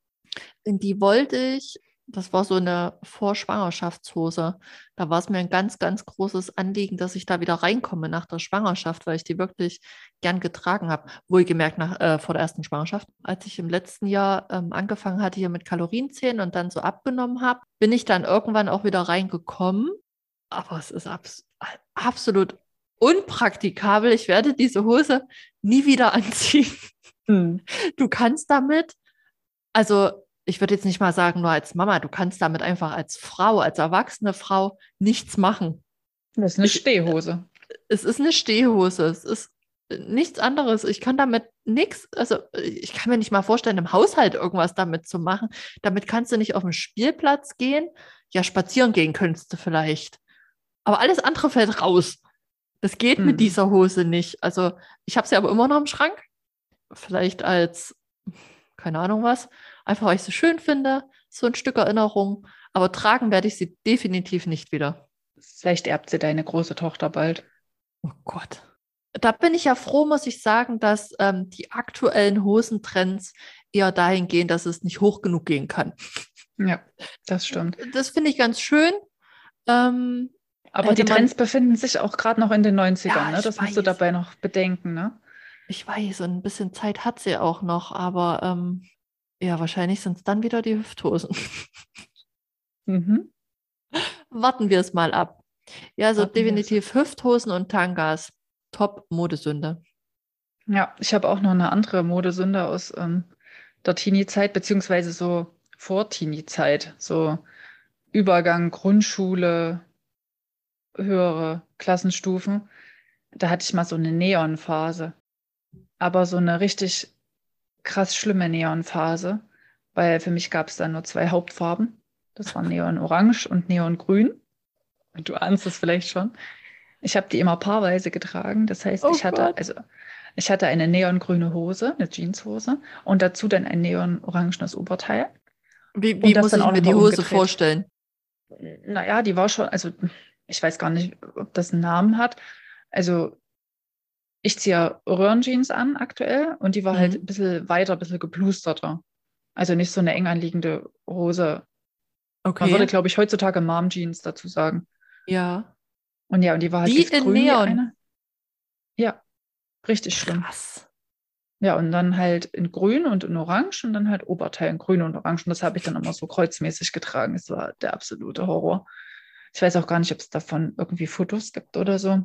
in die wollte ich das war so eine Vorschwangerschaftshose. Da war es mir ein ganz, ganz großes Anliegen, dass ich da wieder reinkomme nach der Schwangerschaft, weil ich die wirklich gern getragen habe. Wohlgemerkt nach, äh, vor der ersten Schwangerschaft. Als ich im letzten Jahr ähm, angefangen hatte hier mit Kalorienzählen und dann so abgenommen habe, bin ich dann irgendwann auch wieder reingekommen. Aber es ist abs absolut unpraktikabel. Ich werde diese Hose nie wieder anziehen. Hm. Du kannst damit, also ich würde jetzt nicht mal sagen, nur als Mama, du kannst damit einfach als Frau, als erwachsene Frau nichts machen. Das ist eine Stehhose. Es ist eine Stehhose. Es ist nichts anderes. Ich kann damit nichts, also ich kann mir nicht mal vorstellen, im Haushalt irgendwas damit zu machen. Damit kannst du nicht auf den Spielplatz gehen. Ja, spazieren gehen könntest du vielleicht. Aber alles andere fällt raus. Das geht hm. mit dieser Hose nicht. Also ich habe sie aber immer noch im Schrank. Vielleicht als, keine Ahnung was. Einfach weil ich sie schön finde, so ein Stück Erinnerung. Aber tragen werde ich sie definitiv nicht wieder. Vielleicht erbt sie deine große Tochter bald. Oh Gott. Da bin ich ja froh, muss ich sagen, dass ähm, die aktuellen Hosentrends eher dahin gehen, dass es nicht hoch genug gehen kann. Ja, das stimmt. Das finde ich ganz schön. Ähm, Aber die Trends befinden sich auch gerade noch in den 90ern, ja, ne? Das weiß. musst du dabei noch bedenken, ne? Ich weiß, und ein bisschen Zeit hat sie auch noch, aber ähm, ja, wahrscheinlich sind es dann wieder die Hüfthosen. Mhm. *laughs* Warten wir es mal ab. Ja, also Warten definitiv Hüfthosen und Tangas. Top Modesünde. Ja, ich habe auch noch eine andere Modesünde aus ähm, der Teenie-Zeit, beziehungsweise so vor Teenie-Zeit. So Übergang Grundschule, höhere Klassenstufen. Da hatte ich mal so eine Neonphase. Aber so eine richtig krass schlimme Neonphase, weil für mich gab es da nur zwei Hauptfarben. Das waren Neon Orange und Neon Grün. Du ahnst es vielleicht schon. Ich habe die immer paarweise getragen. Das heißt, oh ich hatte Gott. also ich hatte eine neongrüne Hose, eine Jeanshose und dazu dann ein neon-orangenes Oberteil. Wie, wie muss ich mir die Hose umgedreht. vorstellen? Naja, die war schon, also ich weiß gar nicht, ob das einen Namen hat. Also ich ziehe Röhrenjeans an aktuell und die war halt mhm. halt ein bisschen weiter, ein bisschen geblusterter. Also nicht so eine eng anliegende Hose. Okay. Man würde, glaube ich, heutzutage Mom Jeans dazu sagen. Ja. Und ja, und die war halt die in grün, Neon. Eine. Ja, richtig schlimm. Krass. Ja, und dann halt in grün und in orange und dann halt Oberteil in grün und orange. Und das habe ich dann immer so kreuzmäßig getragen. Es war der absolute Horror. Ich weiß auch gar nicht, ob es davon irgendwie Fotos gibt oder so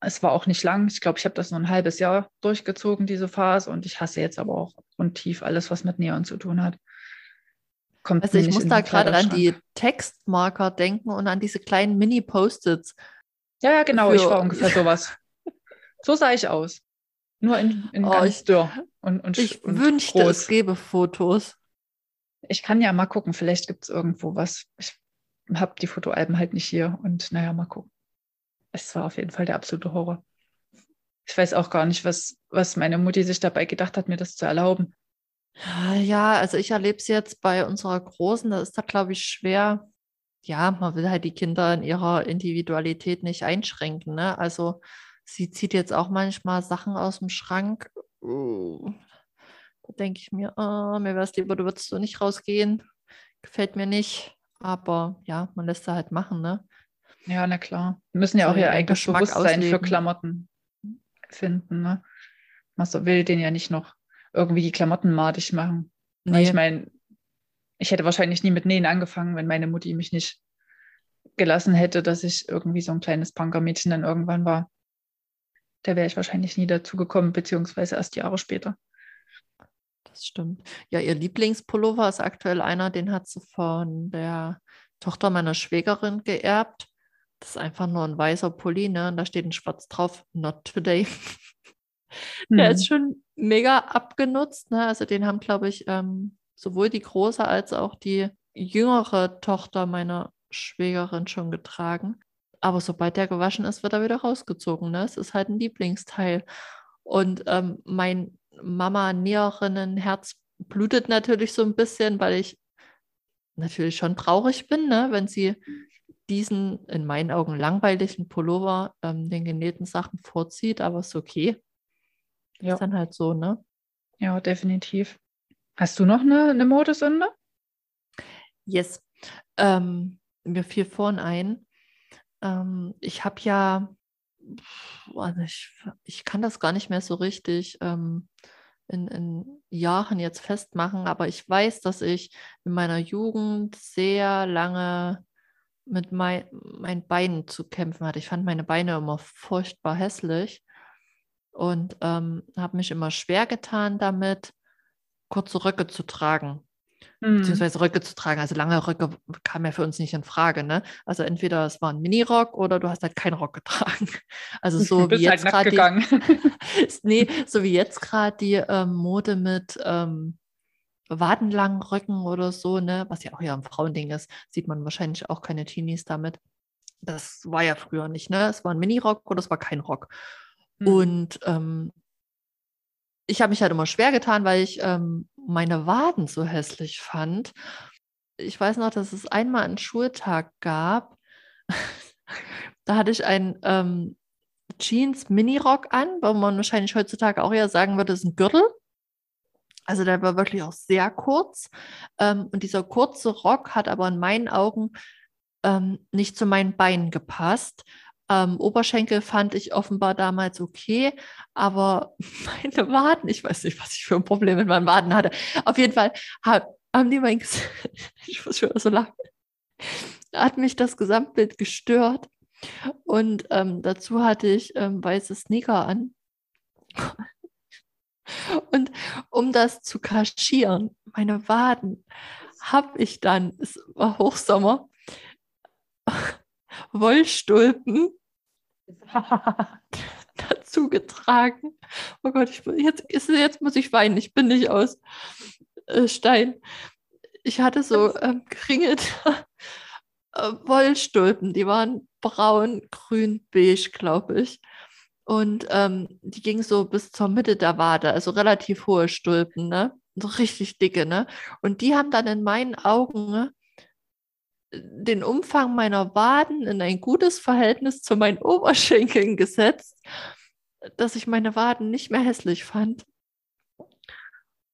es war auch nicht lang. Ich glaube, ich habe das nur ein halbes Jahr durchgezogen, diese Phase. Und ich hasse jetzt aber auch und tief alles, was mit Neon zu tun hat. Kommt also ich muss da gerade an die Textmarker denken und an diese kleinen Mini-Post-its. Ja, ja, genau. Ich war ungefähr sowas. *laughs* so sah ich aus. Nur in, in oh, ganz ich, dürr und, und Ich und wünschte, groß. es gäbe Fotos. Ich kann ja mal gucken. Vielleicht gibt es irgendwo was. Ich habe die Fotoalben halt nicht hier. Und naja, mal gucken es war auf jeden Fall der absolute Horror. Ich weiß auch gar nicht, was, was meine Mutti sich dabei gedacht hat, mir das zu erlauben. Ja, also ich erlebe es jetzt bei unserer Großen, da ist da, glaube ich, schwer. Ja, man will halt die Kinder in ihrer Individualität nicht einschränken. Ne? Also sie zieht jetzt auch manchmal Sachen aus dem Schrank. Uh, da denke ich mir, oh, mir wäre es lieber, du würdest so nicht rausgehen. Gefällt mir nicht, aber ja, man lässt sie halt machen, ne? Ja, na klar. Die müssen ja auch ihr eigenes Geschmack Bewusstsein für ausleben. Klamotten finden. Ne? Man will den ja nicht noch irgendwie die Klamotten madig machen. Weil ich meine, ich hätte wahrscheinlich nie mit Nähen angefangen, wenn meine Mutti mich nicht gelassen hätte, dass ich irgendwie so ein kleines Punkermädchen dann irgendwann war. Da wäre ich wahrscheinlich nie dazu gekommen, beziehungsweise erst Jahre später. Das stimmt. Ja, ihr Lieblingspullover ist aktuell einer, den hat sie von der Tochter meiner Schwägerin geerbt. Das ist einfach nur ein weißer Pulli, ne? Und da steht ein Schwarz drauf, not today. *laughs* Der Hm. ist schon mega abgenutzt, ne? Also den haben, glaube ich, ähm, sowohl die große als auch die jüngere Tochter meiner Schwägerin schon getragen. Aber sobald der gewaschen ist, wird er wieder rausgezogen, ne? Es ist halt ein Lieblingsteil. Und ähm, mein Mama-Näherinnen-Herz blutet natürlich so ein bisschen, weil ich natürlich schon traurig bin, ne? wenn sie diesen in meinen Augen langweiligen Pullover ähm, den genähten Sachen vorzieht, aber ist okay. Ja. Ist dann halt so, ne? ja, definitiv. Hast du noch eine, eine Modesünde? Yes. Ähm, mir fiel vorhin ein, ähm, ich habe ja, also ich, ich kann das gar nicht mehr so richtig ähm, in, in Jahren jetzt festmachen, aber ich weiß, dass ich in meiner Jugend sehr lange mit mei meinen Beinen zu kämpfen hatte. Ich fand meine Beine immer furchtbar hässlich und ähm, habe mich immer schwer getan damit, kurze Röcke zu tragen Hm. beziehungsweise Röcke zu tragen. Also lange Röcke kam ja für uns nicht in Frage. Ne? Also entweder es war ein Minirock oder du hast halt keinen Rock *laughs* getragen. Also so *laughs* Bist wie halt jetzt nackt gerade gegangen. *laughs* die, nee, so wie jetzt gerade die ähm, Mode mit ähm, wadenlangen Röcken oder so, ne, was ja auch ja ein Frauending ist, sieht man wahrscheinlich auch keine Teenies damit. Das war ja früher nicht, ne? Es war ein Minirock oder es war kein Rock. Hm. Und ähm, ich habe mich halt immer schwer getan, weil ich ähm, meine Waden so hässlich fand. Ich weiß noch, dass es einmal einen Schultag gab. *laughs* da hatte ich einen ähm, Jeans-Minirock an, wo man wahrscheinlich heutzutage auch eher sagen würde, es ist ein Gürtel. Also der war wirklich auch sehr kurz. Ähm, und dieser kurze Rock hat aber in meinen Augen ähm, nicht zu meinen Beinen gepasst. Ähm, Oberschenkel fand ich offenbar damals okay, aber *laughs* meine Waden, ich weiß nicht, was ich für ein Problem mit meinen Waden hatte. Auf jeden Fall hab, haben die mein Ges *laughs* ich muss schon so lachen, hat mich das Gesamtbild gestört. Und ähm, dazu hatte ich ähm, weiße Sneaker an. *laughs* Und um das zu kaschieren, meine Waden, habe ich dann, es war Hochsommer, Wollstulpen *laughs* dazu getragen. Oh Gott, ich, jetzt, jetzt muss ich weinen. Ich bin nicht aus äh, Stein. Ich hatte so ähm, kringelte *laughs* äh, Wollstulpen. Die waren braun, grün, beige, glaube ich. Und ähm, die gingen so bis zur Mitte der Wade, also relativ hohe Stulpen, ne? So richtig dicke, ne? Und die haben dann in meinen Augen ne, den Umfang meiner Waden in ein gutes Verhältnis zu meinen Oberschenkeln gesetzt, dass ich meine Waden nicht mehr hässlich fand.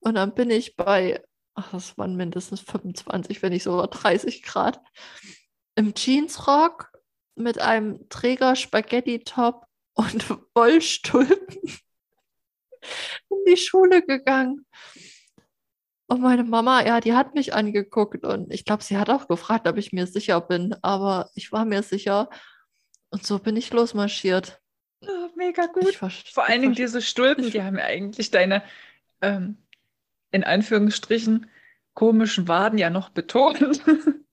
Und dann bin ich bei, ach, das waren mindestens 25, wenn nicht sogar 30 Grad, im Jeansrock mit einem Träger Spaghetti-Top und *laughs* Wollstulpen in die Schule gegangen. Und meine Mama, ja, die hat mich angeguckt und ich glaube, sie hat auch gefragt, ob ich mir sicher bin, aber ich war mir sicher. Und so bin ich losmarschiert. Ah, Mega gut. Vor allen Dingen diese Stulpen, die haben ja eigentlich deine, ähm, in Anführungsstrichen, komischen Waden ja noch betont. *laughs*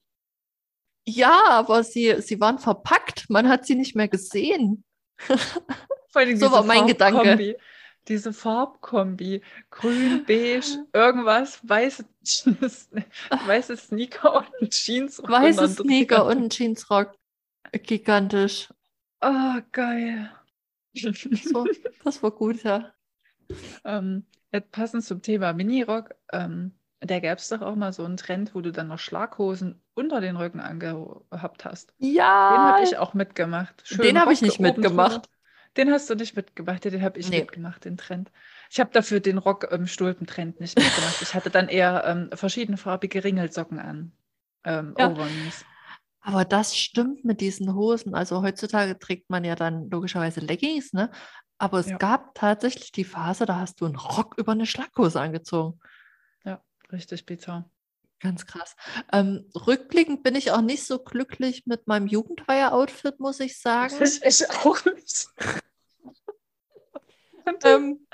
Ja, aber sie, sie waren verpackt. Man hat sie nicht mehr gesehen. Vor allen Dingen So war mein Gedanke. Diese Farbkombi. Grün, beige, irgendwas, weiße, *laughs* weiße Sneaker und Jeans. und Weiße Sneaker und ein Jeansrock. Gigantisch. Oh, geil. So, das war gut, ja. ähm, jetzt passend zum Thema Minirock, ähm, da gab es doch auch mal so einen Trend, wo du dann noch Schlaghosen unter den Rücken angehabt hast. Den Ja, habe ich auch mitgemacht. Schön Den habe ich nicht mitgemacht. drüber. Den hast du nicht mitgemacht, ja, den habe ich Nee. mitgemacht, den Trend. Ich habe dafür den Rock-Stulpentrend nicht mitgemacht. Ich hatte dann eher ähm, verschiedenfarbige Ringelsocken an. ähm, Ja. Aber das stimmt mit diesen Hosen. Also heutzutage trägt man ja dann logischerweise Leggings, ne? Aber es Ja. gab tatsächlich die Phase, da hast du einen Rock über eine Schlackhose angezogen. Richtig bizarr. Ganz krass. Ähm, rückblickend bin ich auch nicht so glücklich mit meinem Jugendweiher-Outfit, muss ich sagen. ich auch nicht. *laughs* ähm,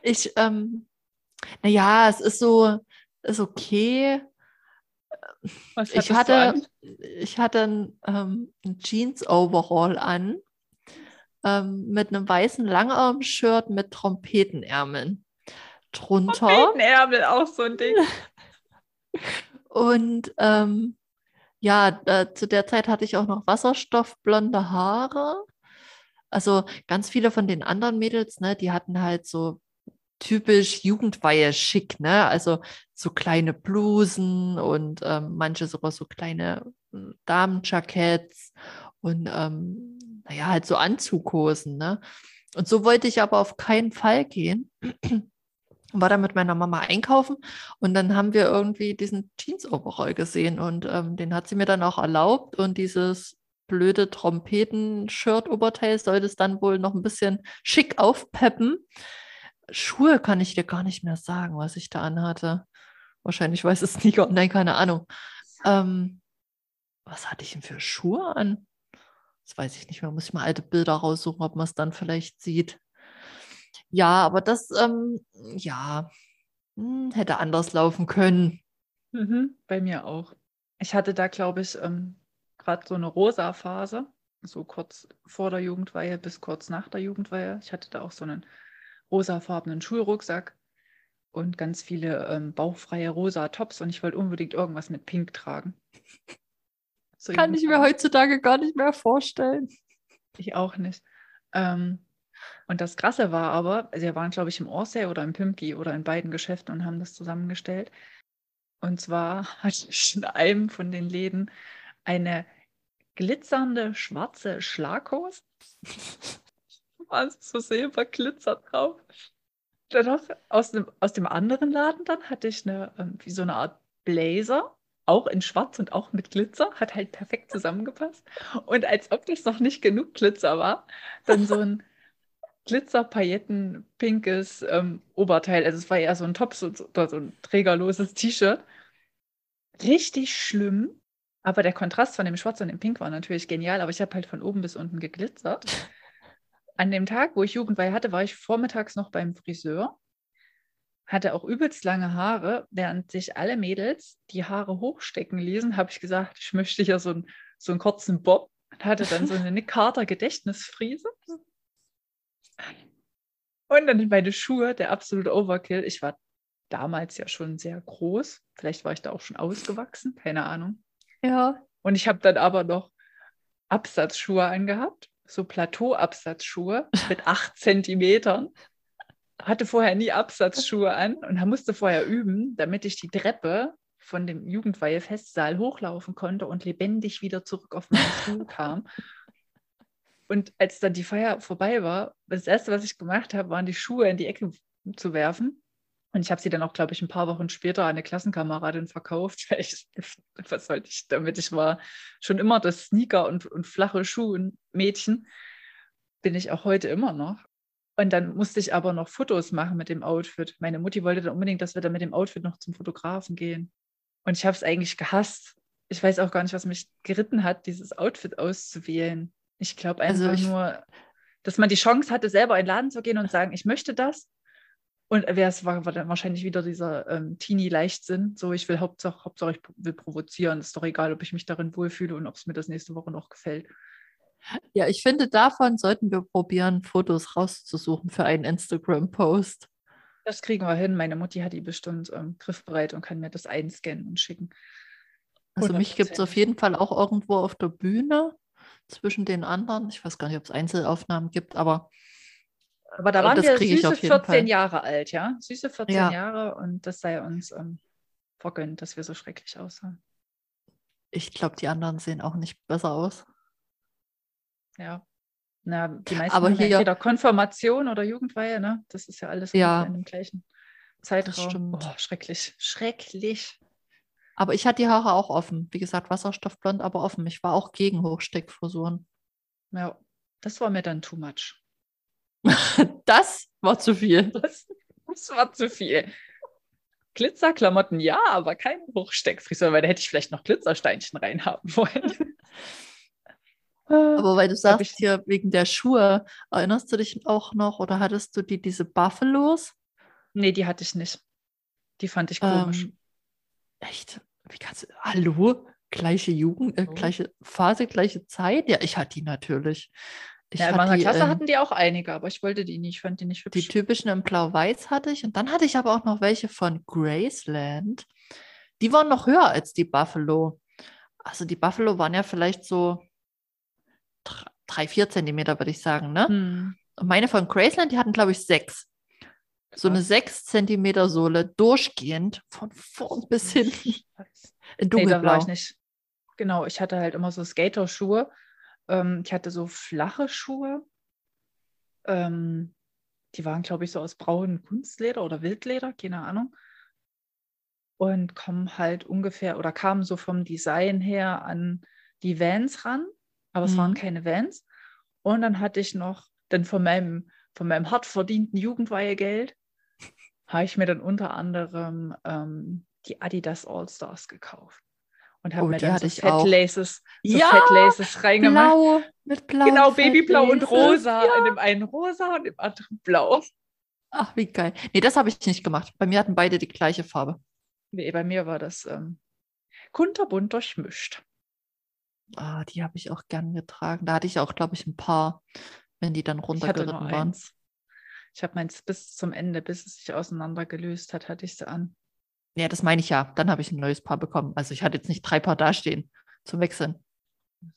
ich, ähm, naja, es ist so, ist okay. Was Ich hatte, ich hatte ein, ähm, ein Jeans-Overall an ähm, mit einem weißen Langarm-Shirt mit Trompetenärmeln drunter. Trompetenärmel, auch so ein Ding. *laughs* Und ähm, ja, äh, zu der Zeit hatte ich auch noch wasserstoffblonde Haare. Also ganz viele von den anderen Mädels, ne, die hatten halt so typisch Jugendweihe schick, ne? Also so kleine Blusen und ähm, manche sogar so kleine äh, Damenjacketts und ähm, naja, halt so Anzughosen, ne? Und so wollte ich aber auf keinen Fall gehen. War dann mit meiner Mama einkaufen und dann haben wir irgendwie diesen Jeans-Overall gesehen und ähm, den hat sie mir dann auch erlaubt und dieses blöde Trompeten-Shirt-Oberteil sollte es dann wohl noch ein bisschen schick aufpeppen. Schuhe kann ich dir gar nicht mehr sagen, was ich da anhatte. Wahrscheinlich weiß es Sneaker, nein, keine Ahnung. Ähm, was hatte ich denn für Schuhe an? Das weiß ich nicht mehr. Muss ich mal alte Bilder raussuchen, ob man es dann vielleicht sieht. Ja, aber das, ähm, ja, hm, hätte anders laufen können. Mhm, bei mir auch. Ich hatte da, glaube ich, ähm, gerade so eine rosa Phase, so kurz vor der Jugendweihe bis kurz nach der Jugendweihe. Ich hatte da auch so einen rosafarbenen Schulrucksack und ganz viele ähm, bauchfreie rosa Tops und ich wollte unbedingt irgendwas mit Pink tragen. So Kann ich mir heutzutage gar nicht mehr vorstellen. Ich auch nicht. Ähm, und das Krasse war aber, also wir waren, glaube ich, im Orsay oder im Pimki oder in beiden Geschäften und haben das zusammengestellt. Und zwar *laughs* hatte ich in einem von den Läden eine glitzernde schwarze Schlaghose. *laughs* War so Silberglitzer drauf. Dann noch aus dem, aus dem anderen Laden dann hatte ich eine, ähm, wie so eine Art Blazer, auch in schwarz und auch mit Glitzer, hat halt perfekt zusammengepasst. Und als ob das noch nicht genug Glitzer war, dann so ein Glitzer-Pailletten-pinkes ähm, Oberteil. Also es war eher so ein Top so, so- oder so ein trägerloses T-Shirt. Richtig schlimm. Aber der Kontrast von dem Schwarz und dem Pink war natürlich genial. Aber ich habe halt von oben bis unten geglitzert. *laughs* An dem Tag, wo ich Jugendweihe hatte, war ich vormittags noch beim Friseur. Hatte auch übelst lange Haare, während sich alle Mädels die Haare hochstecken ließen, habe ich gesagt, ich möchte hier so, einen- so einen kurzen Bob und hatte dann so eine *laughs* Nick Carter Gedächtnisfriese. Und dann meine Schuhe, der absolute Overkill. Ich war damals ja schon sehr groß. Vielleicht war ich da auch schon ausgewachsen, keine Ahnung. Ja. Und ich habe dann aber noch Absatzschuhe angehabt, so Plateau-Absatzschuhe *laughs* mit acht Zentimetern. Hatte vorher nie Absatzschuhe an und musste vorher üben, damit ich die Treppe von dem Jugendweihe-Festsaal hochlaufen konnte und lebendig wieder zurück auf meinen Stuhl kam. Und als dann die Feier vorbei war, das Erste, was ich gemacht habe, waren die Schuhe in die Ecke zu werfen. Und ich habe sie dann auch, glaube ich, ein paar Wochen später an eine Klassenkameradin verkauft. *laughs* Ich, was sollte ich damit? Ich war schon immer das Sneaker- und, und flache Schuhen-Mädchen. Bin ich auch heute immer noch. Und dann musste ich aber noch Fotos machen mit dem Outfit. Meine Mutti wollte dann unbedingt, dass wir dann mit dem Outfit noch zum Fotografen gehen. Und ich habe es eigentlich gehasst. Ich weiß auch gar nicht, was mich geritten hat, dieses Outfit auszuwählen. Ich glaube Also einfach ich- nur, dass man die Chance hatte, selber in den Laden zu gehen und sagen, ich möchte das. Und wer es war, war dann wahrscheinlich wieder dieser ähm, Teenie-Leichtsinn. So, ich will Hauptsache, Hauptsache, ich will provozieren. Ist doch egal, ob ich mich darin wohlfühle und ob es mir das nächste Woche noch gefällt. Ja, ich finde, davon sollten wir probieren, Fotos rauszusuchen für einen Instagram-Post. Das kriegen wir hin. Meine Mutti hat die bestimmt ähm, griffbereit und kann mir das einscannen und schicken. Also mich gibt es auf 100%. jeden Fall auch irgendwo auf der Bühne zwischen den anderen. Ich weiß gar nicht, ob es Einzelaufnahmen gibt, aber Aber da Äh, waren das wir süße auf jeden 14 Fall. Jahre alt, ja? Süße 14 Ja. Jahre und das sei uns ähm, vergönnt, dass wir so schrecklich aussahen. ich glaube, die anderen sehen auch nicht besser aus. Ja. Na, die meisten Aber haben ja hier- entweder Konfirmation oder Jugendweihe, ne? Das ist ja alles Ja. in dem gleichen Zeitraum. stimmt. Oh, schrecklich. Schrecklich. Aber ich hatte die Haare auch offen. Wie gesagt, wasserstoffblond, aber offen. Ich war auch gegen Hochsteckfrisuren. Ja, das war mir dann too much. *laughs* das war zu viel. Das, das war zu viel. Glitzerklamotten ja, aber keine Hochsteckfrisur, weil da hätte ich vielleicht noch Glitzersteinchen reinhaben *laughs* wollen. Aber weil du sagst hier wegen der Schuhe, erinnerst du dich auch noch oder hattest du die diese Buffalos? Nee, die hatte ich nicht. Die fand ich komisch. Ähm, echt? Wie kannst du. Hallo? Gleiche Jugend, äh, Oh. gleiche Phase, gleiche Zeit? Ja, ich hatte die natürlich. Ich ja, in meiner die, Klasse ähm, hatten die auch einige, aber ich wollte die nicht. Ich fand die nicht Die hübsch. typischen in Blau-Weiß hatte ich. Und dann hatte ich aber auch noch welche von Graceland. Die waren noch höher als die Buffalo. Also die Buffalo waren ja vielleicht so dr- drei, vier Zentimeter, würde ich sagen. Ne? Hm. Und meine von Graceland, die hatten, glaube ich, sechs. So eine Krass. sechs Zentimeter Sohle, durchgehend, von vorn bis hinten, in Nee, da war dunkelblau. ich nicht. Genau, ich hatte halt immer so Skater-Schuhe. Ähm, ich hatte so flache Schuhe. Ähm, die waren, glaube ich, so aus braunem Kunstleder oder Wildleder, keine Ahnung. Und kommen halt ungefähr oder kamen so vom Design her an die Vans ran, aber es waren Mhm. keine Vans. Und dann hatte ich noch, dann von meinem, von meinem hart verdienten Jugendweihegeld, habe ich mir dann unter anderem ähm, die Adidas All-Stars gekauft. Und habe Oh, mir dann so ich auch. Fat Laces, so Ja, Fat Laces reingemacht. Blau, mit blau. Genau, Babyblau und rosa. Ja. In dem einen rosa und im anderen blau. Ach, wie geil. Nee, das habe ich nicht gemacht. Bei mir hatten beide die gleiche Farbe. Nee, bei mir war das ähm, kunterbunt durchmischt. Ah, die habe ich auch gern getragen. Da hatte ich auch, glaube ich, ein paar, wenn die dann runtergeritten waren. eins. Ich habe meins bis zum Ende, bis es sich auseinandergelöst hat, hatte ich sie an. Ja, das meine ich ja. Dann habe ich ein neues Paar bekommen. Also ich hatte jetzt nicht drei Paar dastehen zum Wechseln.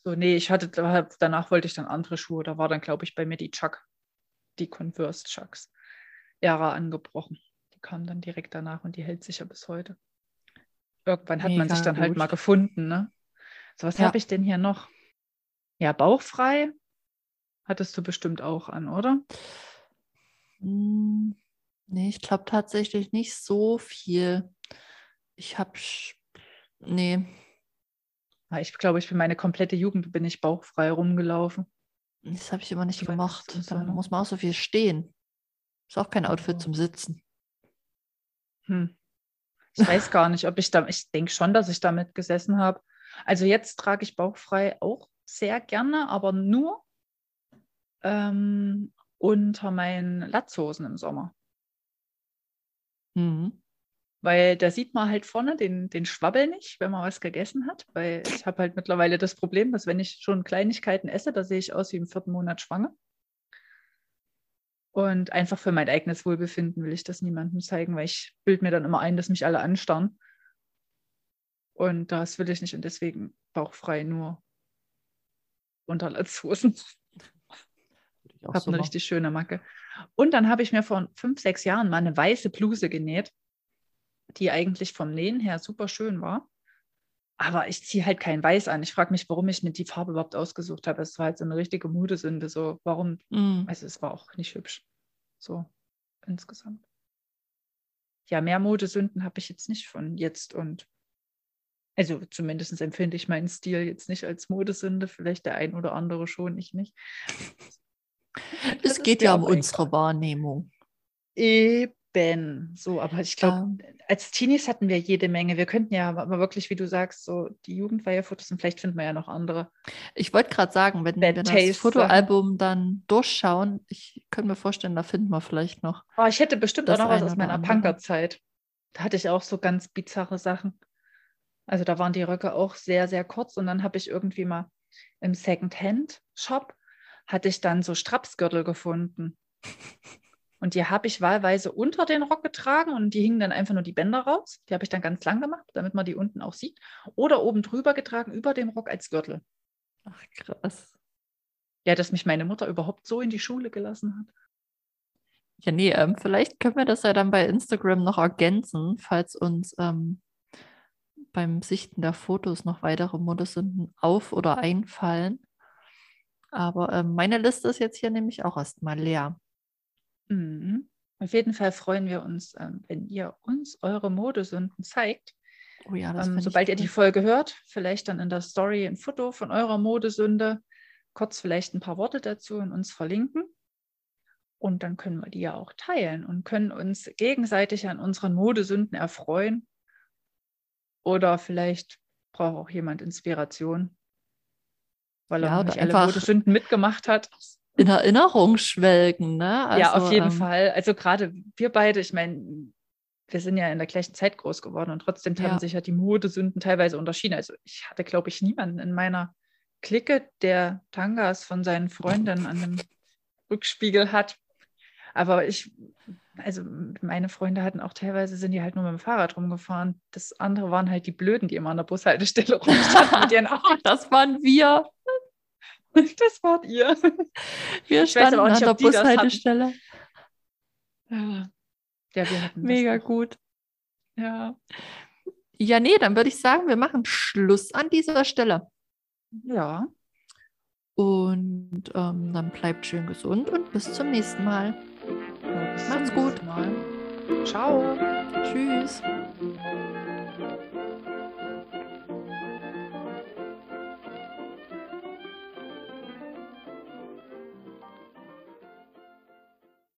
So, nee, ich hatte, da- danach wollte ich dann andere Schuhe. Da war dann, glaube ich, bei mir die Chuck, die Converse Chucks, Ära angebrochen. Die kam dann direkt danach und die hält sich ja bis heute. Irgendwann hat man Mega sich dann halt gut. mal gefunden, ne? So, was Ja. habe ich denn hier noch? Ja, bauchfrei hattest du bestimmt auch an, oder? Hm, nee, ich glaube tatsächlich nicht so viel. Ich habe, nee, Ja, Ich glaube, ich bin meine komplette Jugend bin ich bauchfrei rumgelaufen. das habe ich immer nicht Ich gemocht. Da ne? muss man auch so viel stehen. Ist auch kein Outfit zum Sitzen. Hm. Ich weiß gar nicht, ob ich da, ich denke schon, dass ich damit gesessen habe. Also jetzt trage ich bauchfrei auch sehr gerne, aber nur ähm, unter meinen Latzhosen im Sommer. Mhm. Weil da sieht man halt vorne den, den Schwabbel nicht, wenn man was gegessen hat. Weil ich habe halt mittlerweile das Problem, dass wenn ich schon Kleinigkeiten esse, da sehe ich aus wie im vierten Monat schwanger. Und einfach für mein eigenes Wohlbefinden will ich das niemandem zeigen, weil ich bilde mir dann immer ein, dass mich alle anstarren. Und das will ich nicht und deswegen bauchfrei nur unter Latzhosen. Ich habe eine richtig schöne Macke. Und dann habe ich mir vor fünf, sechs Jahren mal eine weiße Bluse genäht, die eigentlich vom Nähen her super schön war. Aber ich ziehe halt kein Weiß an. Ich frage mich, warum ich nicht die Farbe überhaupt ausgesucht habe. Es war halt so eine richtige Modesünde. So, warum? Mhm. Also es war auch nicht hübsch. So insgesamt. Ja, mehr Modesünden habe ich jetzt nicht von jetzt und also zumindest empfinde ich meinen Stil jetzt nicht als Modesünde. Vielleicht der ein oder andere schon, ich nicht. Das Es geht ja um unsere. Wahrnehmung. Eben. So, aber ich glaube, Ja. als Teenies hatten wir jede Menge. Wir könnten ja aber wirklich, wie du sagst, so die Jugendweihefotos und vielleicht finden wir ja noch andere. Ich wollte gerade sagen, wenn Bad wir das Taste Fotoalbum dann durchschauen, ich könnte mir vorstellen, da finden wir vielleicht noch. Oh, ich hätte bestimmt Das auch noch was aus meiner. Punkerzeit. Da hatte ich auch so ganz bizarre Sachen. Also da waren die Röcke auch sehr, sehr kurz und dann habe ich irgendwie mal im Second-Hand-Shop hatte ich dann so Strapsgürtel gefunden. Und die habe ich wahlweise unter den Rock getragen und die hingen dann einfach nur die Bänder raus. Die habe ich dann ganz lang gemacht, damit man die unten auch sieht. Oder oben drüber getragen, über dem Rock als Gürtel. Ach, krass. Ja, dass mich meine Mutter überhaupt so in die Schule gelassen hat. Ja, nee, ähm, vielleicht können wir das ja dann bei Instagram noch ergänzen, falls uns ähm, beim Sichten der Fotos noch weitere Modesünden auf- oder einfallen. Aber ähm, meine Liste ist jetzt hier nämlich auch erstmal leer. Mhm. Auf jeden Fall freuen wir uns, ähm, wenn ihr uns eure Modesünden zeigt. Oh ja, ähm, sobald ihr die Folge hört, vielleicht dann in der Story ein Foto von eurer Modesünde, kurz vielleicht ein paar Worte dazu und uns verlinken. Und dann können wir die ja auch teilen und können uns gegenseitig an unseren Modesünden erfreuen. Oder vielleicht braucht auch jemand Inspiration, weil er ja, nicht alle Modesünden mitgemacht hat. In Erinnerung schwelgen, ne? Also, ja, auf jeden ähm, Fall. Also gerade wir beide, ich meine, wir sind ja in der gleichen Zeit groß geworden und trotzdem haben ja. sich ja die Modesünden teilweise unterschieden. Also ich hatte, glaube ich, niemanden in meiner Clique, der Tangas von seinen Freunden an dem Rückspiegel hat. Aber ich, also meine Freunde hatten auch teilweise, sind die halt nur mit dem Fahrrad rumgefahren. Das andere waren halt die Blöden, die immer an der Bushaltestelle rumstanden mit ihren *laughs* Autos. Das waren wir. *laughs* Das wart ihr. Wir standen nicht, an der Bushaltestelle. Ja. wir hatten Mega gut. Ja. Ja, nee, dann würde ich sagen, wir machen Schluss an dieser Stelle. Ja. Und ähm, dann bleibt schön gesund und bis zum nächsten Mal. Ja, Macht's gut. Mal. Ciao. Tschüss.